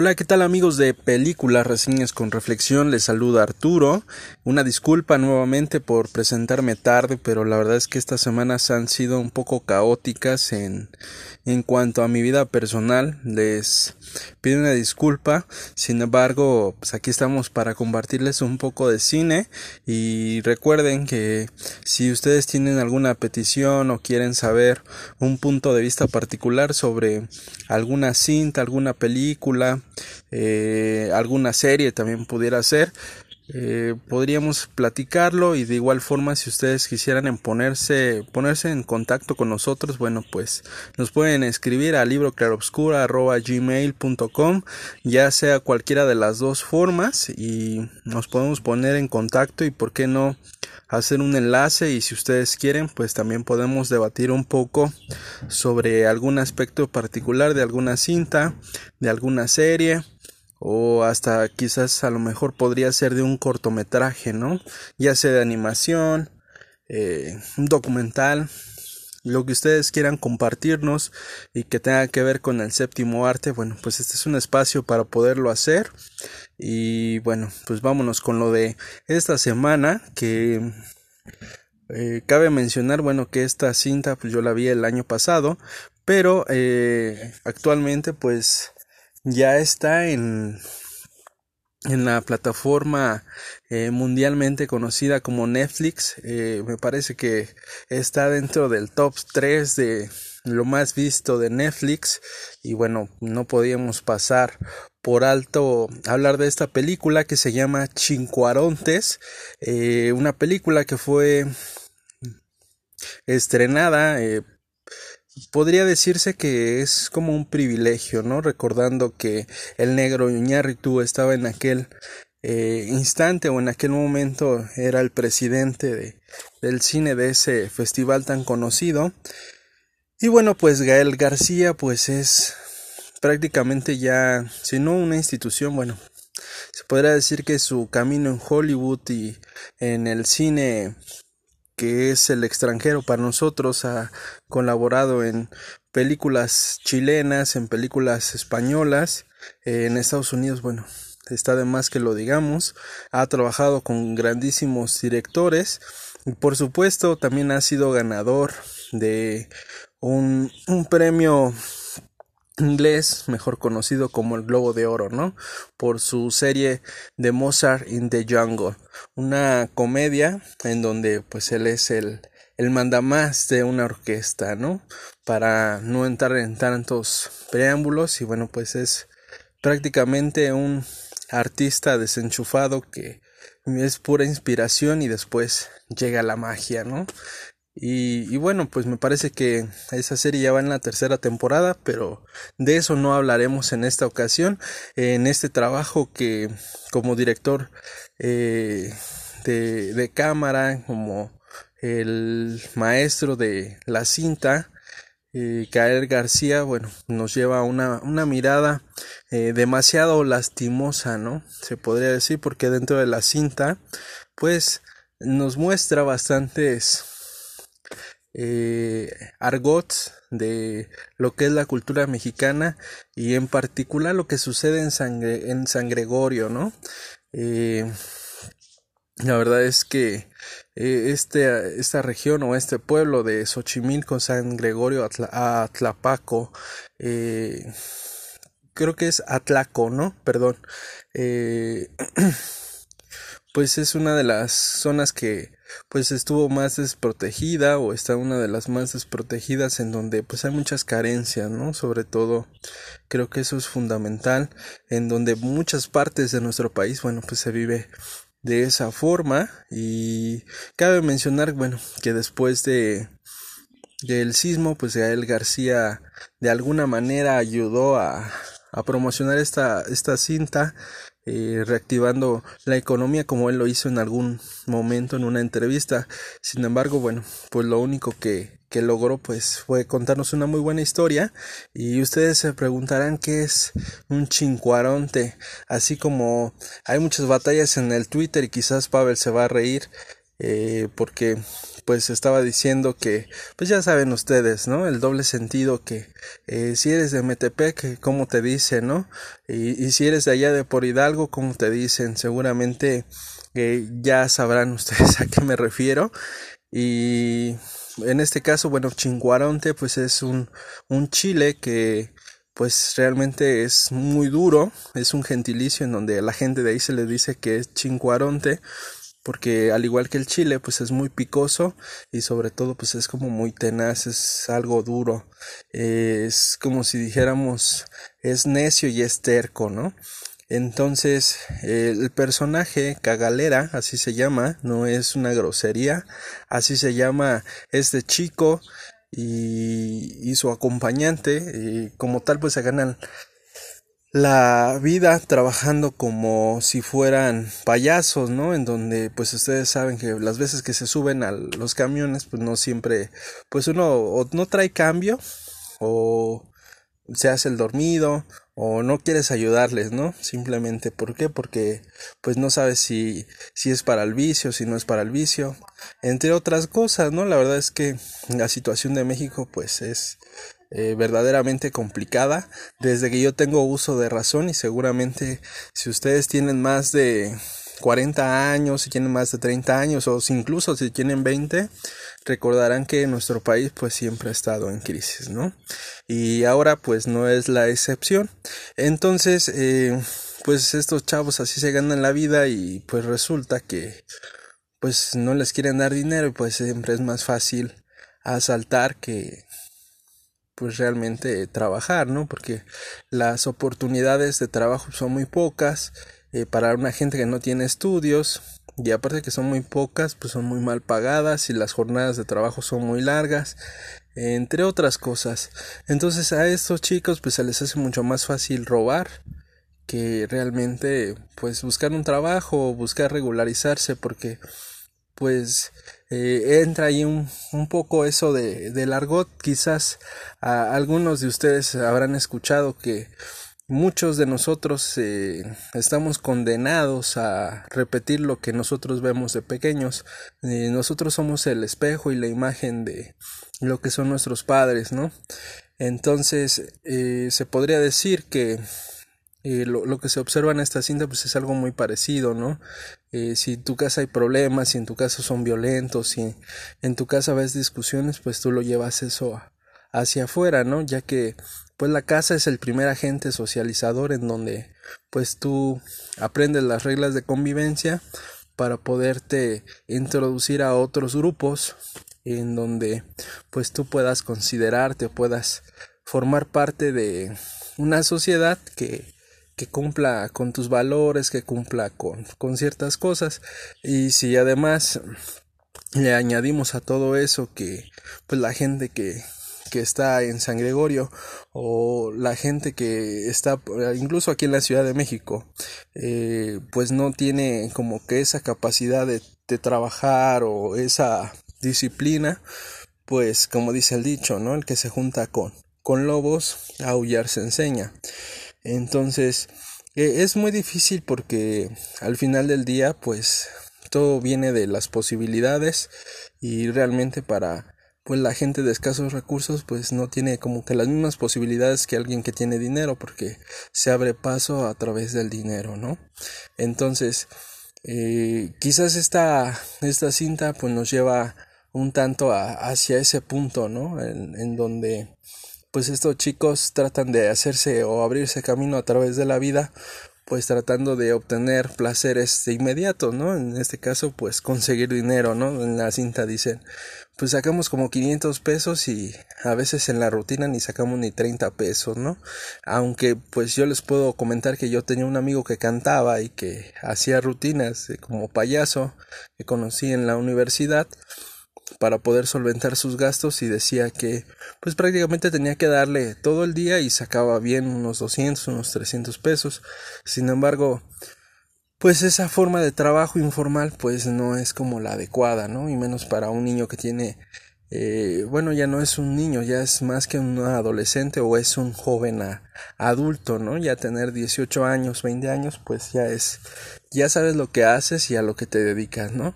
Hola, ¿qué tal amigos de Películas Reseñas con Reflexión? Les saluda Arturo. Una disculpa nuevamente por presentarme tarde, pero la verdad es que estas semanas han sido un poco caóticas en, en cuanto a mi vida personal. Les pido una disculpa. Sin embargo, pues aquí estamos para compartirles un poco de cine y recuerden que si ustedes tienen alguna petición o quieren saber un punto de vista particular sobre alguna cinta, alguna película, eh, alguna serie también pudiera ser. Eh, podríamos platicarlo y de igual forma si ustedes quisieran ponerse, ponerse en contacto con nosotros bueno pues nos pueden escribir a libroclarobscura.gmail.com ya sea cualquiera de las dos formas y nos podemos poner en contacto y por qué no hacer un enlace y si ustedes quieren pues también podemos debatir un poco sobre algún aspecto particular de alguna cinta de alguna serie o hasta quizás a lo mejor podría ser de un cortometraje, ¿no? Ya sea de animación, eh, un documental, lo que ustedes quieran compartirnos y que tenga que ver con el séptimo arte, bueno, pues este es un espacio para poderlo hacer. Y bueno, pues vámonos con lo de esta semana que eh, cabe mencionar, bueno, que esta cinta pues yo la vi el año pasado, pero eh, actualmente pues ya está en, en la plataforma eh, mundialmente conocida como Netflix. Eh, me parece que está dentro del top 3 de lo más visto de Netflix. Y bueno, no podíamos pasar por alto hablar de esta película que se llama Chincuarontes. Eh, una película que fue estrenada podría decirse que es como un privilegio, ¿no? Recordando que el negro Iñárritu estaba en aquel eh, instante o en aquel momento era el presidente de, del cine de ese festival tan conocido. Y bueno, pues Gael García pues es prácticamente ya, si no una institución, bueno, se podría decir que su camino en Hollywood y en el cine que es el extranjero para nosotros, ha colaborado en películas chilenas, en películas españolas, en Estados Unidos, bueno, está de más que lo digamos, ha trabajado con grandísimos directores y por supuesto también ha sido ganador de un, un premio inglés, mejor conocido como el Globo de Oro, ¿no? Por su serie de Mozart in the Jungle, una comedia en donde pues él es el, el mandamás de una orquesta, ¿no? Para no entrar en tantos preámbulos y bueno, pues es prácticamente un artista desenchufado que es pura inspiración y después llega la magia, ¿no? Y, bueno, pues me parece que esa serie ya va en la tercera temporada, pero de eso no hablaremos en esta ocasión. En este trabajo que como director eh, de, de cámara, como el maestro de la cinta, eh, García, bueno, nos lleva una, una mirada eh, demasiado lastimosa, ¿no? Se podría decir, porque dentro de la cinta, pues nos muestra bastantes eh, argots de lo que es la cultura mexicana y en particular lo que sucede en San, Gregorio, ¿no? Eh, la verdad es que eh, este, esta región o este pueblo de Xochimilco, San Gregorio, Atlapaco, eh, creo que es Atlaco, ¿no? Perdón. Pues es una de las zonas que pues estuvo más desprotegida o está una de las más desprotegidas en donde pues hay muchas carencias, ¿no? Sobre todo creo que eso es fundamental en donde muchas partes de nuestro país, bueno, pues se vive de esa forma y cabe mencionar, bueno, que después de del sismo, pues Gael García de alguna manera ayudó a, a promocionar esta, esta cinta eh, reactivando la economía como él lo hizo en algún momento en una entrevista. Sin embargo, bueno, pues lo único que, que logró pues fue contarnos una muy buena historia y ustedes se preguntarán qué es un chincuaronte así como hay muchas batallas en el Twitter y quizás Pavel se va a reír eh, porque pues estaba diciendo que pues ya saben ustedes no el doble sentido que eh, si eres de Metepec cómo te dicen no y, y, si eres de allá de por Hidalgo cómo te dicen seguramente eh, ya sabrán ustedes a qué me refiero. Y en este caso bueno chinguaronte pues es un un chile que pues realmente es muy duro, es un gentilicio en donde la gente de ahí se le dice que es chinguaronte porque al igual que el chile pues es muy picoso y sobre todo pues es como muy tenaz es algo duro. Es como si dijéramos es necio y es terco no entonces el personaje cagalera así se llama no es una grosería así se llama este chico y, y su acompañante y como tal pues se ganan la vida trabajando como si fueran payasos, ¿no? En donde pues ustedes saben que las veces que se suben a los camiones pues no siempre pues uno o no trae cambio o se hace el dormido o no quieres ayudarles, ¿no? Simplemente, ¿por qué? Porque pues no sabes si, si es para el vicio, si no es para el vicio, entre otras cosas, ¿no? La verdad es que la situación de México pues es eh, verdaderamente complicada desde que yo tengo uso de razón y seguramente si ustedes tienen más de 40 años, si tienen más de 30 años o incluso si tienen 20, recordarán que nuestro país pues siempre ha estado en crisis, ¿no? Y ahora pues no es la excepción. Entonces, eh, pues estos chavos así se ganan la vida y pues resulta que pues no les quieren dar dinero y pues siempre es más fácil asaltar que pues realmente trabajar, ¿no? Porque las oportunidades de trabajo son muy pocas eh, para una gente que no tiene estudios y aparte que son muy pocas, pues son muy mal pagadas y las jornadas de trabajo son muy largas, entre otras cosas. Entonces a estos chicos pues se les hace mucho más fácil robar que realmente pues buscar un trabajo o buscar regularizarse porque pues eh, entra ahí un, un, poco eso de, de argot. Quizás algunos de ustedes habrán escuchado que muchos de nosotros eh, estamos condenados a repetir lo que nosotros vemos de pequeños. Eh, nosotros somos el espejo y la imagen de lo que son nuestros padres, ¿no? Entonces, se podría decir que eh, lo, lo, que se observa en esta cinta pues es algo muy parecido, ¿no? Eh, si en tu casa hay problemas, si en tu casa son violentos, si en tu casa ves discusiones, pues tú lo llevas eso hacia afuera, ¿no? Ya que pues la casa es el primer agente socializador en donde pues tú aprendes las reglas de convivencia para poderte introducir a otros grupos en donde pues tú puedas considerarte, puedas formar parte de una sociedad que que cumpla con tus valores, que cumpla con, con ciertas cosas. Y si además le añadimos a todo eso que pues la gente que, que está en San Gregorio o la gente que está incluso aquí en la Ciudad de México eh, pues no tiene como que esa capacidad de, de trabajar o esa disciplina pues como dice el dicho no el que se junta con con lobos aullar se enseña entonces, eh, es muy difícil porque al final del día, pues todo viene de las posibilidades y realmente para pues la gente de escasos recursos pues no tiene como que las mismas posibilidades que alguien que tiene dinero porque se abre paso a través del dinero, ¿no? Entonces, eh, quizás esta, esta cinta pues nos lleva un tanto hacia ese punto, ¿no? En, en donde pues estos chicos tratan de hacerse o abrirse camino a través de la vida pues tratando de obtener placeres inmediatos, ¿no? En este caso, pues conseguir dinero, ¿no? En la cinta dicen, pues sacamos como 500 pesos y a veces en la rutina ni sacamos ni 30 pesos, ¿no? Aunque pues yo les puedo comentar que yo tenía un amigo que cantaba y que hacía rutinas como payaso que conocí en la universidad para poder solventar sus gastos y decía que pues prácticamente tenía que darle todo el día y sacaba bien unos 200, unos 300 pesos. Sin embargo, pues esa forma de trabajo informal pues no es como la adecuada, ¿no? Y menos para un niño que tiene eh, bueno, ya no es un niño, ya es más que un adolescente o es un joven adulto, ¿no? Ya tener 18 años, 20 años, pues ya es ya sabes lo que haces y a lo que te dedicas, ¿no?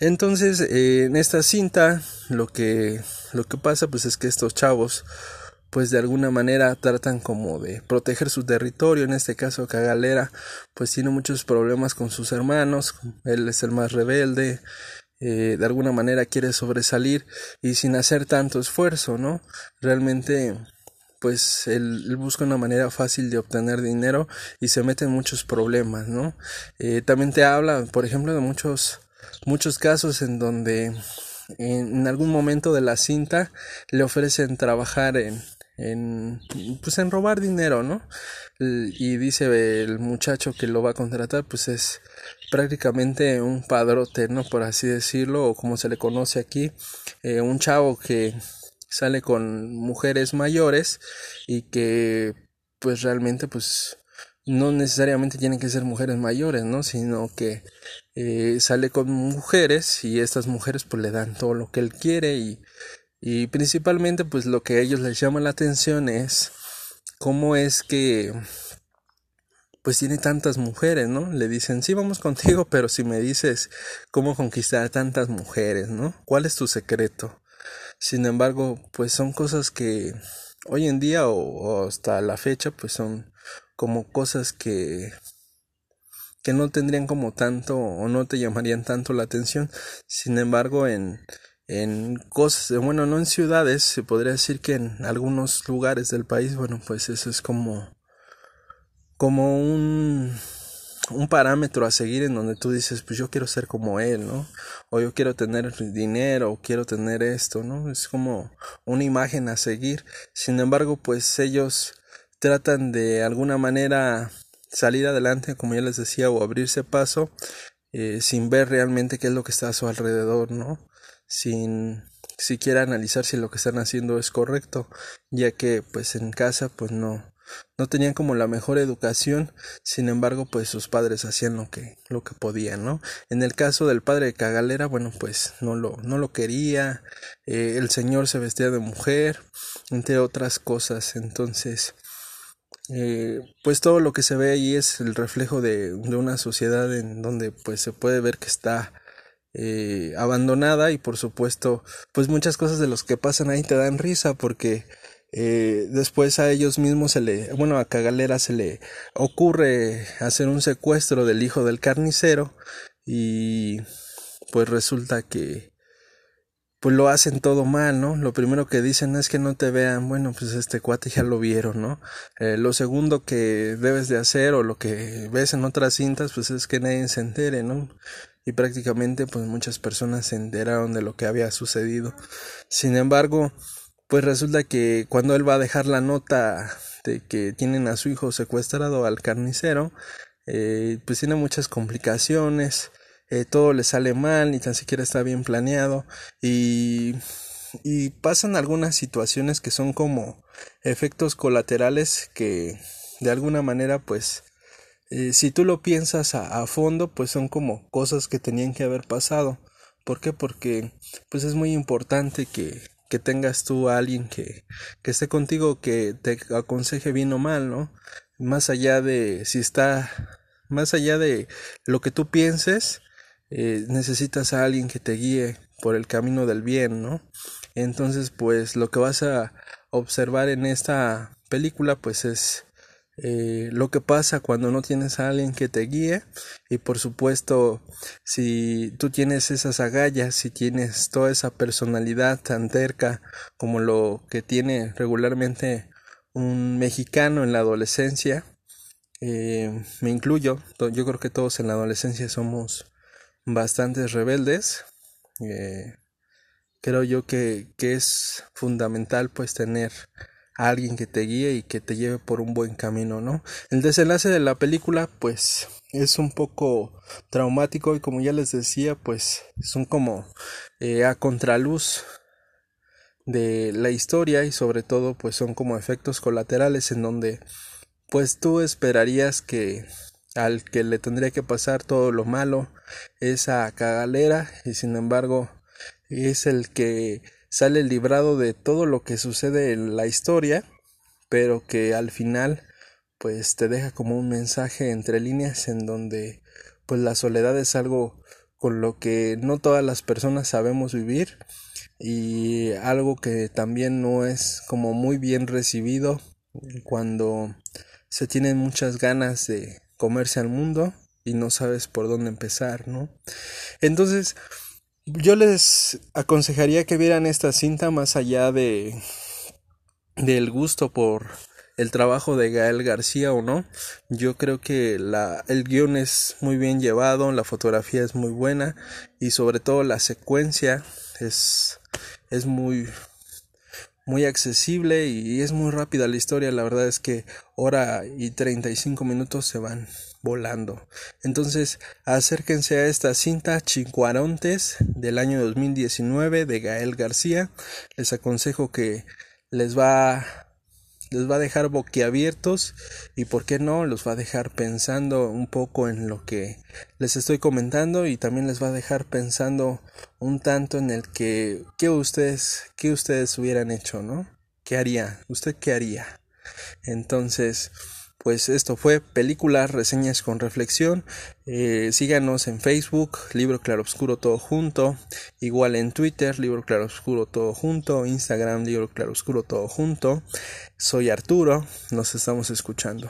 Entonces, eh, en esta cinta, lo que, lo que pasa, pues es que estos chavos, pues de alguna manera tratan como de proteger su territorio, en este caso Cagalera, pues tiene muchos problemas con sus hermanos, él es el más rebelde, eh, de alguna manera quiere sobresalir y sin hacer tanto esfuerzo, ¿no? Realmente pues él, busca una manera fácil de obtener dinero y se mete en muchos problemas, ¿no? Eh, también te habla, por ejemplo, de muchos, muchos casos en donde en, algún momento de la cinta le ofrecen trabajar en, en pues en robar dinero, ¿no? Y dice el muchacho que lo va a contratar, pues es prácticamente un padrote, ¿no? Por así decirlo, o como se le conoce aquí, eh, un chavo que sale con mujeres mayores y que pues realmente pues no necesariamente tienen que ser mujeres mayores, ¿no? Sino que eh, sale con mujeres y estas mujeres pues le dan todo lo que él quiere y, y principalmente pues lo que a ellos les llama la atención es cómo es que pues tiene tantas mujeres, ¿no? Le dicen, sí, vamos contigo, pero si me dices cómo conquistar tantas mujeres, ¿no? ¿Cuál es tu secreto? Sin embargo, pues son cosas que hoy en día o, hasta la fecha pues son como cosas que que no tendrían como tanto o no te llamarían tanto la atención. Sin embargo, en en cosas, bueno, no en ciudades, se podría decir que en algunos lugares del país, bueno, pues eso es como como un un parámetro a seguir en donde tú dices, pues yo quiero ser como él, ¿no? O yo quiero tener dinero, o quiero tener esto, ¿no? Es como una imagen a seguir. Sin embargo, pues ellos tratan de alguna manera salir adelante, como ya les decía, o abrirse paso, eh, sin ver realmente qué es lo que está a su alrededor, ¿no? Sin siquiera analizar si lo que están haciendo es correcto, ya que pues en casa pues no, no tenían como la mejor educación, sin embargo, pues sus padres hacían lo que, lo que podían, ¿no? En el caso del padre de Cagalera, bueno, pues no lo, no lo quería, eh, el señor se vestía de mujer, entre otras cosas, entonces, eh, pues todo lo que se ve ahí es el reflejo de, de una sociedad en donde pues se puede ver que está eh, abandonada y por supuesto pues muchas cosas de los que pasan ahí te dan risa porque eh, después a ellos mismos se le, bueno, a Cagalera se le ocurre hacer un secuestro del hijo del carnicero y pues resulta que pues lo hacen todo mal, ¿no? Lo primero que dicen es que no te vean, bueno, pues este cuate ya lo vieron, ¿no? Eh, lo segundo que debes de hacer o lo que ves en otras cintas, pues es que nadie se entere, ¿no? Y prácticamente pues muchas personas se enteraron de lo que había sucedido. Sin embargo, pues resulta que cuando él va a dejar la nota de que tienen a su hijo secuestrado al carnicero, eh, pues tiene muchas complicaciones, eh, todo le sale mal, ni tan siquiera está bien planeado y, y pasan algunas situaciones que son como efectos colaterales que de alguna manera pues eh, si tú lo piensas a, a, fondo pues son como cosas que tenían que haber pasado. ¿Por qué? Porque pues es muy importante que que tengas tú a alguien que, que esté contigo, que te aconseje bien o mal, ¿no? Más allá de si está, más allá de lo que tú pienses, eh, necesitas a alguien que te guíe por el camino del bien, ¿no? Entonces, pues lo que vas a observar en esta película, pues es eh, lo que pasa cuando no tienes a alguien que te guíe. Y por supuesto si tú tienes esas agallas, si tienes toda esa personalidad tan terca como lo que tiene regularmente un mexicano en la adolescencia, eh, me incluyo, yo creo que todos en la adolescencia somos bastante rebeldes, eh, creo yo que, que es fundamental pues tener alguien que te guíe y que te lleve por un buen camino, ¿no? El desenlace de la película, pues, es un poco traumático y como ya les decía, pues, son como eh, a contraluz de la historia y sobre todo, pues, son como efectos colaterales en donde, pues, tú esperarías que al que le tendría que pasar todo lo malo es a Cagalera y sin embargo es el que sale librado de todo lo que sucede en la historia, pero que al final pues te deja como un mensaje entre líneas en donde pues la soledad es algo con lo que no todas las personas sabemos vivir y algo que también no es como muy bien recibido cuando se tienen muchas ganas de comerse al mundo y no sabes por dónde empezar, ¿no? Entonces, yo les aconsejaría que vieran esta cinta más allá de del gusto por el trabajo de Gael García o no. Yo creo que la, el guion es muy bien llevado, la fotografía es muy buena y sobre todo la secuencia es, es muy, muy accesible y es muy rápida la historia. La verdad es que hora y 35 minutos se van volando. Entonces, acérquense a esta cinta Chincuarontes del año 2019 de Gael García. Les aconsejo que les va les va a dejar boquiabiertos y por qué no los va a dejar pensando un poco en lo que les estoy comentando y también les va a dejar pensando un tanto en el que qué ustedes qué ustedes hubieran hecho, ¿no? ¿Qué haría? ¿Usted qué haría? Entonces, pues esto fue películas, reseñas con reflexión. Eh, síganos en Facebook, Libro Claroscuro todo junto. Igual en Twitter, Libro Claroscuro todo junto. Instagram, Libro Claroscuro todo junto. Soy Arturo, nos estamos escuchando.